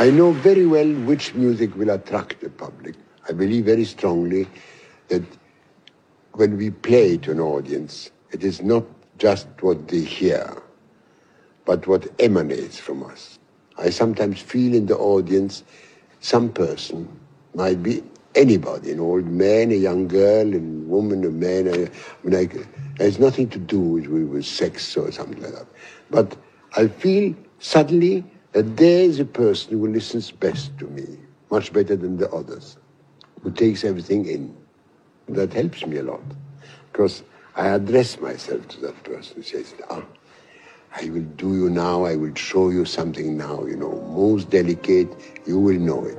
I know very well which music will attract the public. I believe very strongly that when we play to an audience, it is not just what they hear, but what emanates from us. I sometimes feel in the audience some person, might be anybody, an old man, a young girl, a woman, a man. I mean, I, has nothing to do with, with sex or something like that. But I feel suddenly that there is a person who listens best to me, much better than the others, who takes everything in. That helps me a lot, because I address myself to that person who says, ah, I will do you now, I will show you something now, you know, most delicate, you will know it.